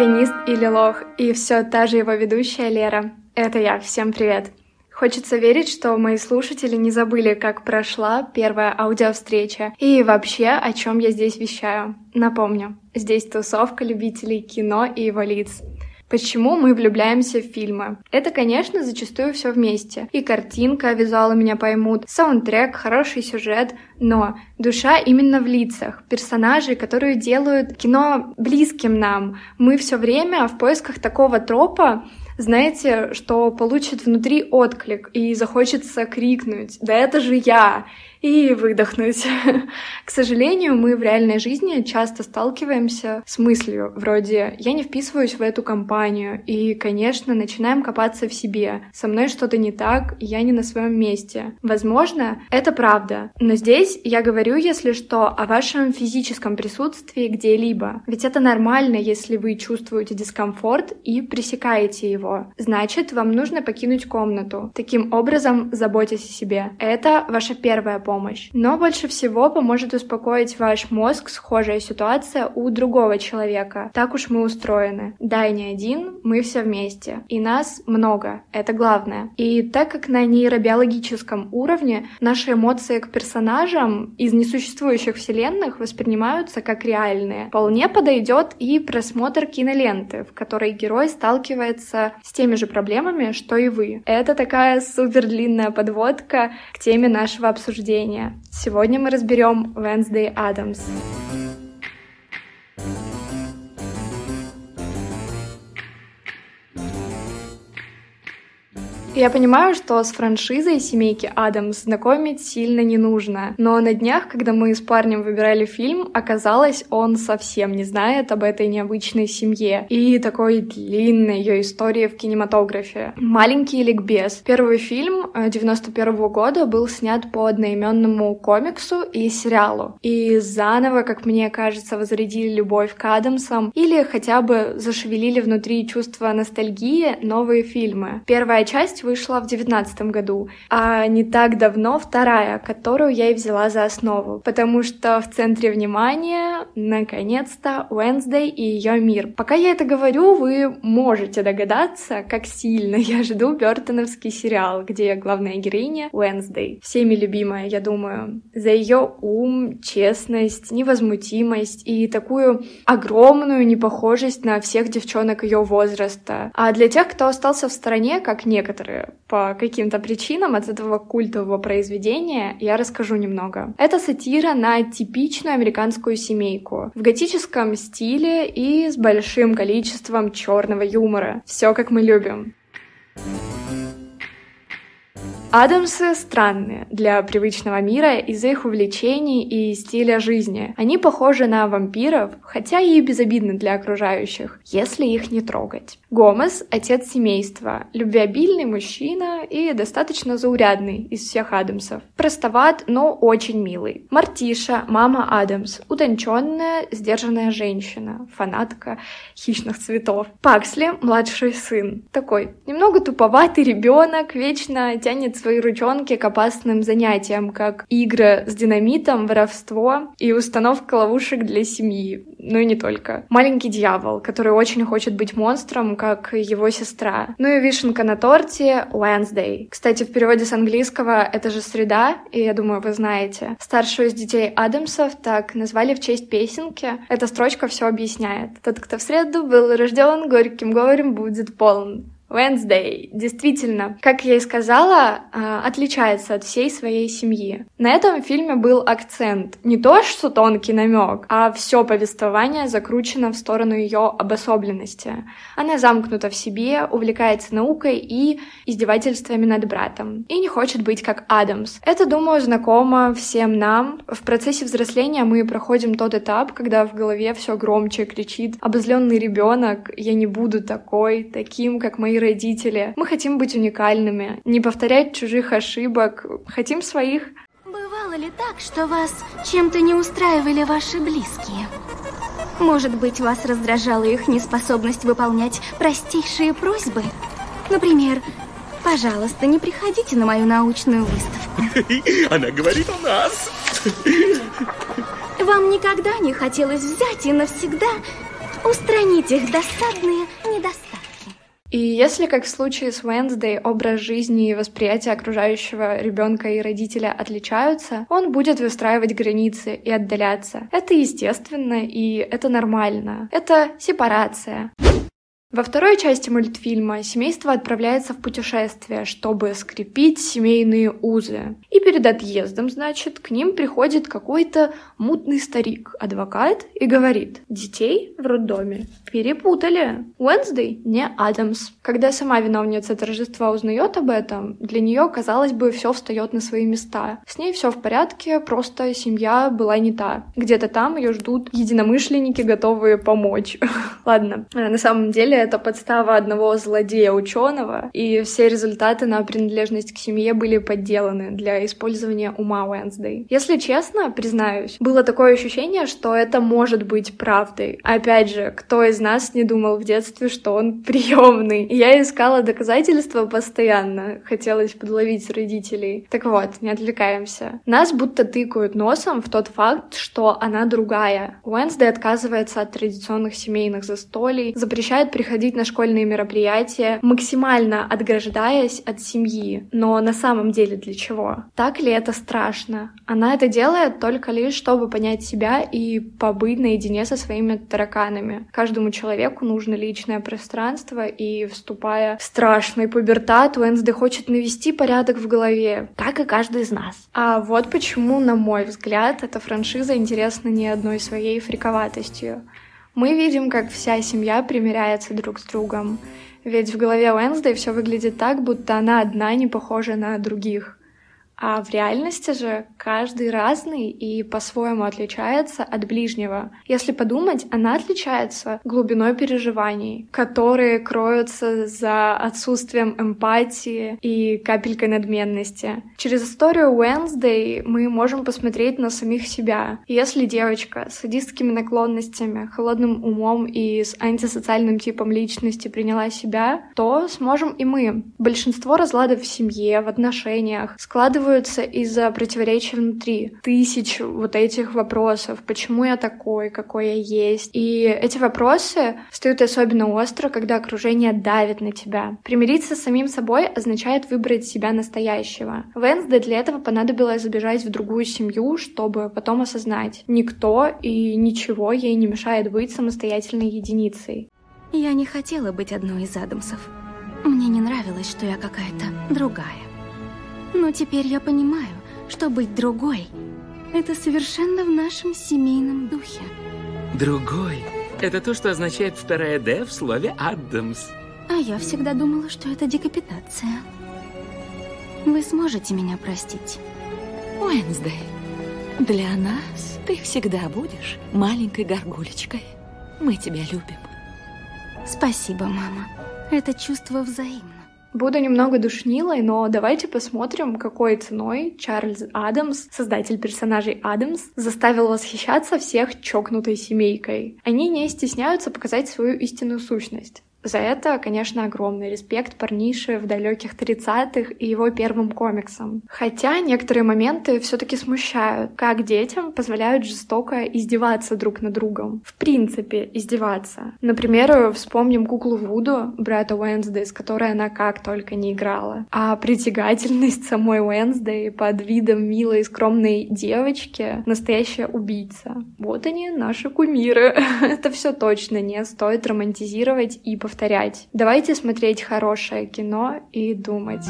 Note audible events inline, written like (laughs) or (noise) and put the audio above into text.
органист или лох, и все та же его ведущая Лера. Это я, всем привет. Хочется верить, что мои слушатели не забыли, как прошла первая аудиовстреча и вообще, о чем я здесь вещаю. Напомню, здесь тусовка любителей кино и его лиц. Почему мы влюбляемся в фильмы? Это, конечно, зачастую все вместе. И картинка, визуалы меня поймут, саундтрек, хороший сюжет, но душа именно в лицах, персонажей, которые делают кино близким нам. Мы все время в поисках такого тропа, знаете, что получит внутри отклик и захочется крикнуть «Да это же я!» И выдохнуть. (laughs) К сожалению, мы в реальной жизни часто сталкиваемся с мыслью вроде «я не вписываюсь в эту компанию», и, конечно, начинаем копаться в себе. Со мной что-то не так, я не на своем месте. Возможно, это правда, но здесь я говорю, если что, о вашем физическом присутствии где-либо. Ведь это нормально, если вы чувствуете дискомфорт и пресекаете его. Значит, вам нужно покинуть комнату. Таким образом, заботьтесь о себе. Это ваша первая помощь. Но больше всего поможет успокоить ваш мозг схожая ситуация у другого человека. Так уж мы устроены. Да, и не один, мы все вместе. И нас много. Это главное. И так как на нейробиологическом уровне наши эмоции к персонажам из несуществующих вселенных воспринимаются как реальные, вполне подойдет и просмотр киноленты, в которой герой сталкивается с теми же проблемами, что и вы. Это такая супер длинная подводка к теме нашего обсуждения чтения. Сегодня мы разберем Wednesday Адамс. Я понимаю, что с франшизой семейки Адамс знакомить сильно не нужно, но на днях, когда мы с парнем выбирали фильм, оказалось, он совсем не знает об этой необычной семье и такой длинной ее истории в кинематографе. «Маленький ликбез». Первый фильм 91 э, -го года был снят по одноименному комиксу и сериалу, и заново, как мне кажется, возродили любовь к Адамсам или хотя бы зашевелили внутри чувство ностальгии новые фильмы. Первая часть вышла в девятнадцатом году, а не так давно вторая, которую я и взяла за основу, потому что в центре внимания, наконец-то, Wednesday и ее мир. Пока я это говорю, вы можете догадаться, как сильно (laughs) я жду Бертоновский сериал, где главная героиня Wednesday. Всеми любимая, я думаю, за ее ум, честность, невозмутимость и такую огромную непохожесть на всех девчонок ее возраста. А для тех, кто остался в стороне, как некоторые, авторы по каким-то причинам от этого культового произведения, я расскажу немного. Это сатира на типичную американскую семейку в готическом стиле и с большим количеством черного юмора. Все как мы любим. Адамсы странные для привычного мира из-за их увлечений и стиля жизни. Они похожи на вампиров, хотя и безобидны для окружающих, если их не трогать. Гомес — отец семейства, любвеобильный мужчина и достаточно заурядный из всех Адамсов. Простоват, но очень милый. Мартиша — мама Адамс, утонченная, сдержанная женщина, фанатка хищных цветов. Паксли — младший сын, такой немного туповатый ребенок, вечно тянет свои ручонки к опасным занятиям, как игры с динамитом, воровство и установка ловушек для семьи. Ну и не только. Маленький дьявол, который очень хочет быть монстром, как его сестра. Ну и вишенка на торте — Wednesday. Кстати, в переводе с английского это же среда, и я думаю, вы знаете. Старшую из детей Адамсов так назвали в честь песенки. Эта строчка все объясняет. Тот, кто в среду был рожден, горьким горем будет полон. Wednesday действительно, как я и сказала, а, отличается от всей своей семьи. На этом фильме был акцент. Не то, что тонкий намек, а все повествование закручено в сторону ее обособленности. Она замкнута в себе, увлекается наукой и издевательствами над братом. И не хочет быть как Адамс. Это, думаю, знакомо всем нам. В процессе взросления мы проходим тот этап, когда в голове все громче кричит обозленный ребенок, я не буду такой, таким, как мои родители. Мы хотим быть уникальными, не повторять чужих ошибок, хотим своих. Бывало ли так, что вас чем-то не устраивали ваши близкие? Может быть, вас раздражала их неспособность выполнять простейшие просьбы? Например, пожалуйста, не приходите на мою научную выставку. (laughs) Она говорит у нас. Вам никогда не хотелось взять и навсегда устранить их досадные недостатки. И если, как в случае с Wednesday, образ жизни и восприятие окружающего ребенка и родителя отличаются, он будет выстраивать границы и отдаляться. Это естественно и это нормально. Это сепарация. Во второй части мультфильма семейство отправляется в путешествие, чтобы скрепить семейные узы. И перед отъездом, значит, к ним приходит какой-то мутный старик, адвокат, и говорит, детей в роддоме перепутали. Уэнсдей не Адамс. Когда сама виновница торжества узнает об этом, для нее, казалось бы, все встает на свои места. С ней все в порядке, просто семья была не та. Где-то там ее ждут единомышленники, готовые помочь. (laughs) Ладно, на самом деле это подстава одного злодея ученого, и все результаты на принадлежность к семье были подделаны для использования ума Уэнсдей. Если честно, признаюсь, было такое ощущение, что это может быть правдой. Опять же, кто из нас не думал в детстве, что он (laughs) приемный? Я искала доказательства постоянно, хотелось подловить родителей. Так вот, не отвлекаемся. Нас будто тыкают носом в тот факт, что она другая. Уэнсдей отказывается от традиционных семейных застолий, запрещает приходить ходить на школьные мероприятия, максимально отграждаясь от семьи. Но на самом деле для чего? Так ли это страшно? Она это делает только лишь, чтобы понять себя и побыть наедине со своими тараканами. Каждому человеку нужно личное пространство, и вступая в страшный пубертат, Уэнсдей хочет навести порядок в голове, как и каждый из нас. А вот почему, на мой взгляд, эта франшиза интересна не одной своей фриковатостью. Мы видим, как вся семья примиряется друг с другом. Ведь в голове Уэнсдей все выглядит так, будто она одна не похожа на других. А в реальности же каждый разный и по-своему отличается от ближнего. Если подумать, она отличается глубиной переживаний, которые кроются за отсутствием эмпатии и капелькой надменности. Через историю Уэнсдей мы можем посмотреть на самих себя. Если девочка с садистскими наклонностями, холодным умом и с антисоциальным типом личности приняла себя, то сможем и мы. Большинство разладов в семье, в отношениях складывают складываются из-за противоречия внутри. Тысяч вот этих вопросов. Почему я такой, какой я есть? И эти вопросы встают особенно остро, когда окружение давит на тебя. Примириться с самим собой означает выбрать себя настоящего. Венсде для этого понадобилось забежать в другую семью, чтобы потом осознать, никто и ничего ей не мешает быть самостоятельной единицей. Я не хотела быть одной из Адамсов. Мне не нравилось, что я какая-то другая. Но теперь я понимаю, что быть другой – это совершенно в нашем семейном духе. Другой? Это то, что означает вторая «д» в слове «Адамс». А я всегда думала, что это декапитация. Вы сможете меня простить? Уэнсдей, для нас ты всегда будешь маленькой горгулечкой. Мы тебя любим. Спасибо, мама. Это чувство взаимно. Буду немного душнилой, но давайте посмотрим, какой ценой Чарльз Адамс, создатель персонажей Адамс, заставил восхищаться всех чокнутой семейкой. Они не стесняются показать свою истинную сущность. За это, конечно, огромный респект парнише в далеких 30-х и его первым комиксам. Хотя некоторые моменты все-таки смущают, как детям позволяют жестоко издеваться друг над другом. В принципе, издеваться. Например, вспомним куклу Вуду, брата Уэнсдей, с которой она как только не играла. А притягательность самой Уэнсдей под видом милой и скромной девочки — настоящая убийца. Вот они, наши кумиры. (laughs) Это все точно не стоит романтизировать и повторять. Давайте смотреть хорошее кино и думать.